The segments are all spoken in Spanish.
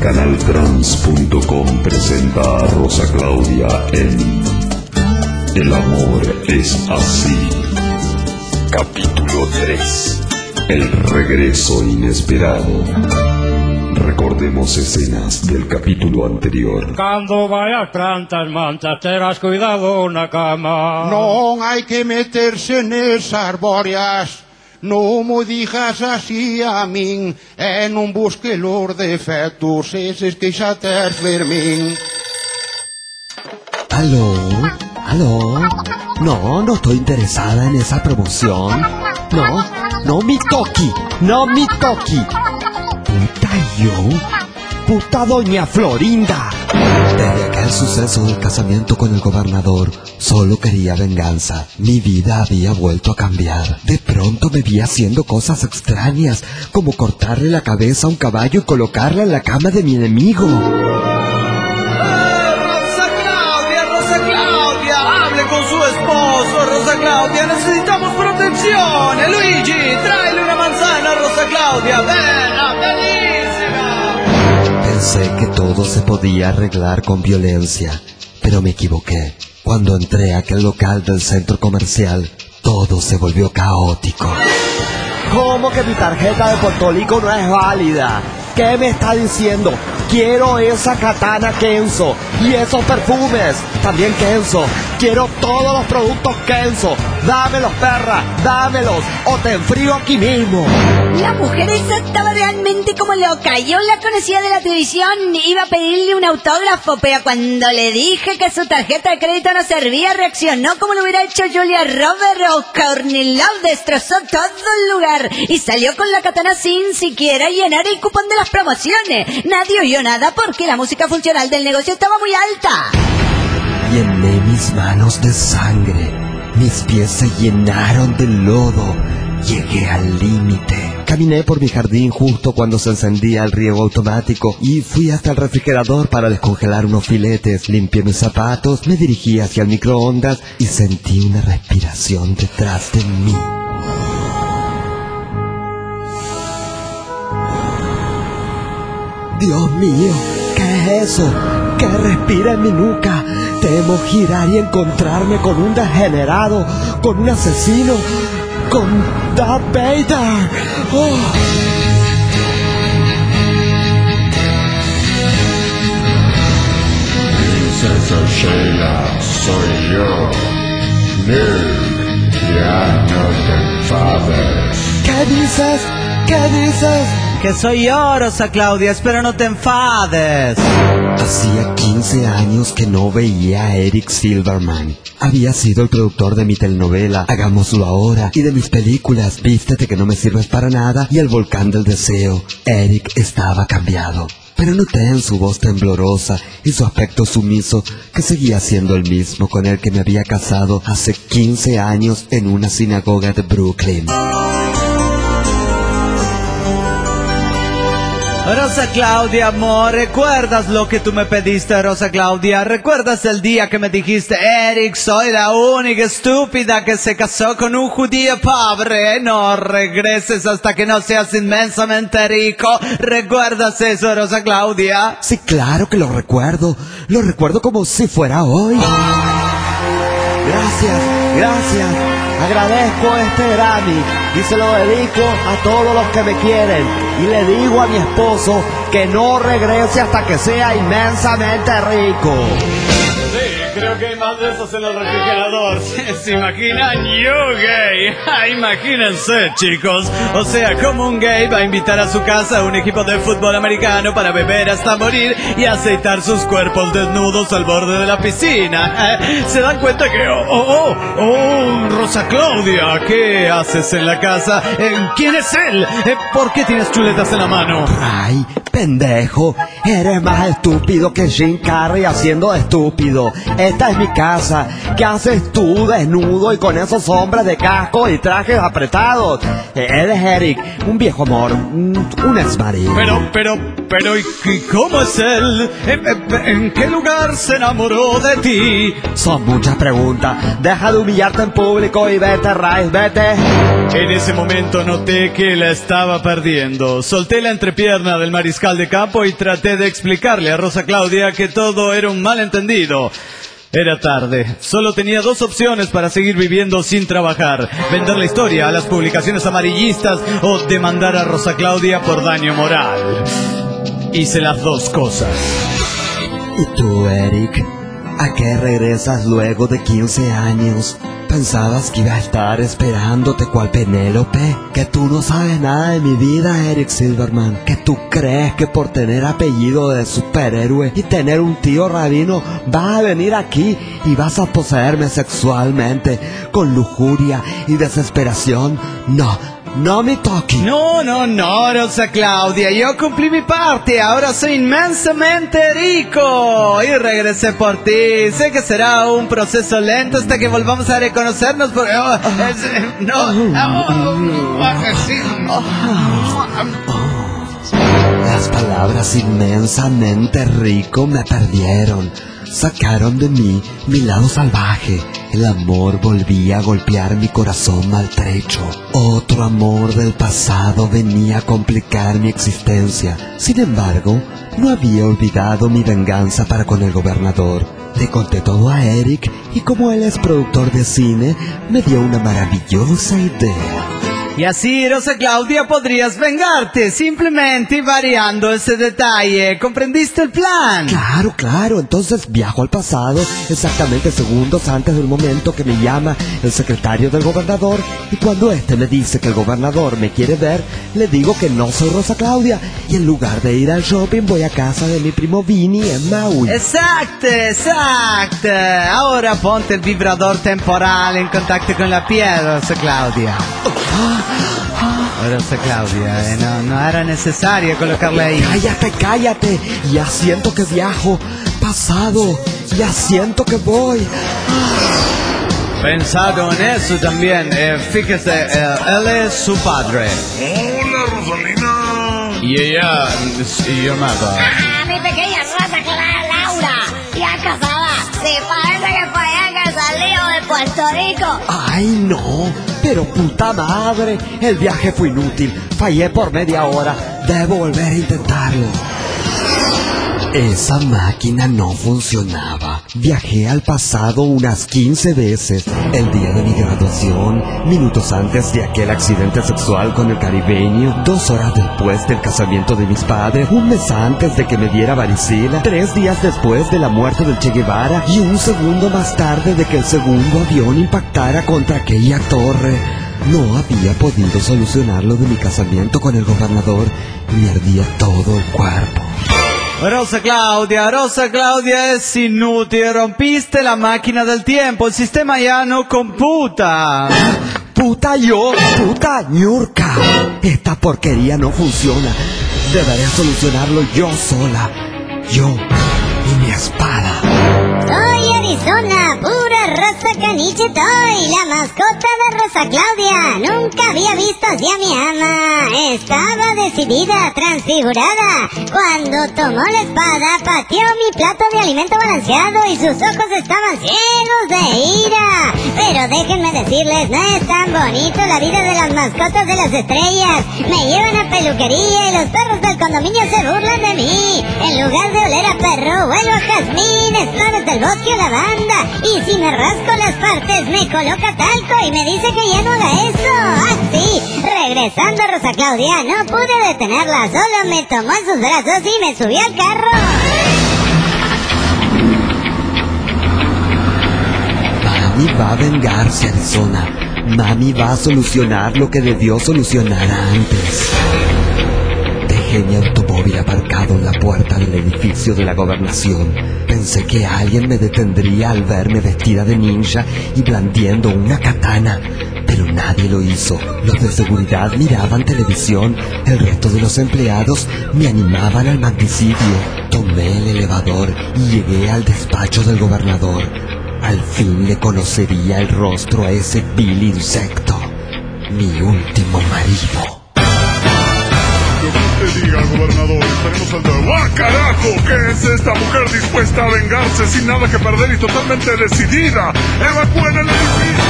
Canaltrans.com presenta a Rosa Claudia en El amor es así. Capítulo 3. El regreso inesperado. Recordemos escenas del capítulo anterior. Cuando vayas plantas mantas, terás cuidado una cama. Non hai que meterse nesas arborias Non mo digas así a min E non busque los defectos Eses que xa tes Fermín ¿Aló? ¿Aló? No, no estoy interesada en esa promoción. No, no mi toki, no mi toki. Puta yo, puta doña Florinda. Desde aquel suceso del casamiento con el gobernador, solo quería venganza. Mi vida había vuelto a cambiar. De pronto me vi haciendo cosas extrañas, como cortarle la cabeza a un caballo y colocarla en la cama de mi enemigo. Rosa Claudia, Rosa Claudia, hable con su esposo, Rosa Claudia, necesitamos protección. Luigi, tráele una manzana, Rosa Claudia, ven, ah, bellísima. Pensé que todo se podía arreglar con violencia, pero me equivoqué. Cuando entré a aquel local del centro comercial, todo se volvió caótico. ¿Cómo que mi tarjeta de Puerto no es válida? ¿Qué me está diciendo? Quiero esa katana Kenzo y esos perfumes. También Kenzo. Quiero todos los productos Kenzo. Dámelos, perra. Dámelos. O te enfrío aquí mismo. La mujer esa estaba realmente como loca. Yo la conocía de la televisión. Iba a pedirle un autógrafo, pero cuando le dije que su tarjeta de crédito no servía, reaccionó como lo hubiera hecho Julia Robert o Love. Destrozó todo el lugar y salió con la katana sin siquiera llenar el cupón de las promociones. Nadie oyó nada porque la música funcional del negocio estaba muy alta. Llené mis manos de sangre. Mis pies se llenaron de lodo. Llegué al límite. Caminé por mi jardín justo cuando se encendía el riego automático y fui hasta el refrigerador para descongelar unos filetes. Limpié mis zapatos, me dirigí hacia el microondas y sentí una respiración detrás de mí. Dios mío, ¿qué es eso? ¿Qué respira en mi nuca? Temo girar y encontrarme con un degenerado, con un asesino, con Darth Vader. Oh. Princesa Sheila, soy yo. No, ya no te enfades. ¿Qué dices? ¿Qué dices? Que soy yo, Rosa Claudia, espero no te enfades. Hacía 15 años que no veía a Eric Silverman. Había sido el productor de mi telenovela Hagámoslo ahora y de mis películas Vístete que no me sirves para nada y El volcán del deseo. Eric estaba cambiado. Pero noté en su voz temblorosa y su aspecto sumiso que seguía siendo el mismo con el que me había casado hace 15 años en una sinagoga de Brooklyn. Rosa Claudia, amor, ¿recuerdas lo que tú me pediste, Rosa Claudia? ¿Recuerdas el día que me dijiste, Eric, soy la única estúpida que se casó con un judío pobre? No regreses hasta que no seas inmensamente rico. ¿Recuerdas eso, Rosa Claudia? Sí, claro que lo recuerdo. Lo recuerdo como si fuera hoy. Gracias, gracias. Agradezco este Grammy y se lo dedico a todos los que me quieren. Y le digo a mi esposo que no regrese hasta que sea inmensamente rico. Creo que hay más de esos en el refrigerador. ¿Se imaginan? Yo gay. Ah, Imagínense, chicos. O sea, como un gay va a invitar a su casa a un equipo de fútbol americano para beber hasta morir y aceitar sus cuerpos desnudos al borde de la piscina. Eh, ¿Se dan cuenta que... Oh, oh, oh, oh, Rosa Claudia, ¿qué haces en la casa? Eh, ¿Quién es él? Eh, ¿Por qué tienes chuletas en la mano? Ay, pendejo, eres más estúpido que Jim Carrey haciendo estúpido. Esta es mi casa. ¿Qué haces tú desnudo y con esos hombres de casco y trajes apretados? Eh, Él es Eric, un viejo amor, un, ex marido. Pero, pero, pero, ¿y cómo es él? ¿En, en- en qué lugar se enamoró de ti? Son muchas preguntas. Deja de humillarte en público y vete, Rice, vete. En ese momento noté que la estaba perdiendo. Solté la entrepierna del mariscal de campo y traté de explicarle a Rosa Claudia que todo era un malentendido. Era tarde. Solo tenía dos opciones para seguir viviendo sin trabajar. Vender la historia a las publicaciones amarillistas o demandar a Rosa Claudia por daño moral. Hice las dos cosas. ¿Y tú, Eric? ¿A qué regresas luego de 15 años? ¿Pensabas que iba a estar esperándote cual Penélope? Que tú no sabes nada de mi vida, Eric Silverman. Que tú crees que por tener apellido de superhéroe y tener un tío rabino vas a venir aquí y vas a poseerme sexualmente con lujuria y desesperación. No, no me toques. No, no, no, Rosa Claudia, yo cumplí mi parte, ahora soy inmensamente rico y regresé por ti. Sé que será un proceso lento hasta que volvamos a reconocernos, porque... oh, es- no, oh, oh. Las palabras inmensamente rico me perdieron. Sacaron de mí mi lado salvaje. El amor volvía a golpear mi corazón maltrecho. Otro amor del pasado venía a complicar mi existencia. Sin embargo, no había olvidado mi venganza para con el gobernador. Le conté todo a Eric y como él es productor de cine, me dio una maravillosa idea. Y así, Rosa Claudia, podrías vengarte, simplemente variando ese detalle. ¿Comprendiste el plan? Claro, claro. Entonces viajo al pasado, exactamente segundos antes del momento que me llama el secretario del gobernador. Y cuando este me dice que el gobernador me quiere ver, le digo que no soy Rosa Claudia. Y en lugar de ir al shopping, voy a casa de mi primo Vini en Maui. Exacto, exacto. Ahora ponte el vibrador temporal en contacto con la piel, Rosa Claudia. Rosa Claudia, eh, no, no era necesario colocarle ahí. Cállate, cállate. Ya siento que viajo. Pasado. Ya siento que voy. Pensado en eso también, eh, fíjese, eh, él es su padre. Hola, Rosalina. Y ella y yo nada. Ah, mi pequeña Rosa Clara Laura, ya casada. Sí, parece que fue ella que salió de Puerto Rico. Ay, no. Pero puta madre. El viaje fue inútil. Fallé por media hora. Debo volver a intentarlo. Esa máquina no funcionaba. Viajé al pasado unas 15 veces. El día de mi graduación, minutos antes de aquel accidente sexual con el caribeño, dos horas después del casamiento de mis padres, un mes antes de que me diera varicela, tres días después de la muerte del Che Guevara y un segundo más tarde de que el segundo avión impactara contra aquella torre. No había podido solucionar lo de mi casamiento con el gobernador. Me ardía todo el cuerpo. Rosa Claudia, Rosa Claudia es inútil, rompiste la máquina del tiempo, el sistema ya no computa. Puta yo, puta ñurca. Esta porquería no funciona. Deberé solucionarlo yo sola. Yo y mi espada. Soy Arizona, pura Rosa Caniche Toy, la mascota de Rosa Claudia. Nunca había visto así a mi ama. Estaba decidida, transfigurada. Cuando tomó la espada, pateó mi plato de alimento balanceado y sus ojos estaban ciegos de ira. Pero déjenme decirles, no es tan bonito la vida de las mascotas de las estrellas. Me llevan a peluquería y los perros del condominio se burlan de mí. En lugar de oler a perro, huelo a jazmín, flores del bosque o lavanda. Y si me rasco las partes, me coloca talco y me dice que ya no haga eso. Ah, sí. Regresando a Rosa Claudia, no pude detenerla, solo me tomó en sus brazos y me subió al carro. Mami va a vengarse, Arizona. Mami va a solucionar lo que debió solucionar antes. Dejé mi automóvil aparcado en la puerta del edificio de la gobernación. Pensé que alguien me detendría al verme vestida de ninja y blandiendo una katana, pero Nadie lo hizo. Los de seguridad miraban televisión. El resto de los empleados me animaban al magnicidio. Tomé el elevador y llegué al despacho del gobernador. Al fin le conocería el rostro a ese vil insecto. Mi último marido. Lo que usted diga, gobernador, estaremos al lado. ¡Ah, carajo! ¿Qué es esta mujer dispuesta a vengarse sin nada que perder y totalmente decidida? ¡Evacúen el edificio!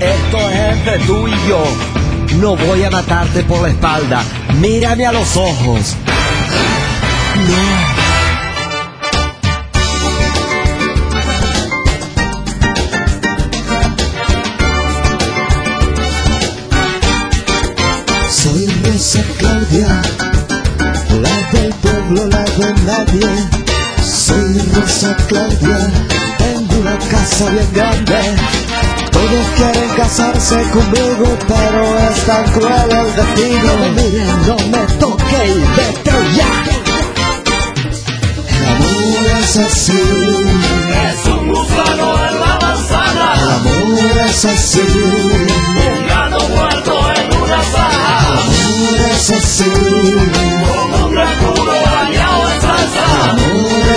Esto es entre tú y yo. No voy a matarte por la espalda. Mírame a los ojos. No. Rosa Claudia, la del pueblo, la de nadie. Soy Rosa Claudia, tengo una casa bien grande. Todos quieren casarse conmigo, pero es tan cruel el destino. No me miren, no me toque y vete ya. El amor es así.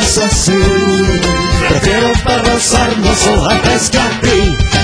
Amor es así. Prefiero perros hermosos antes que a ti.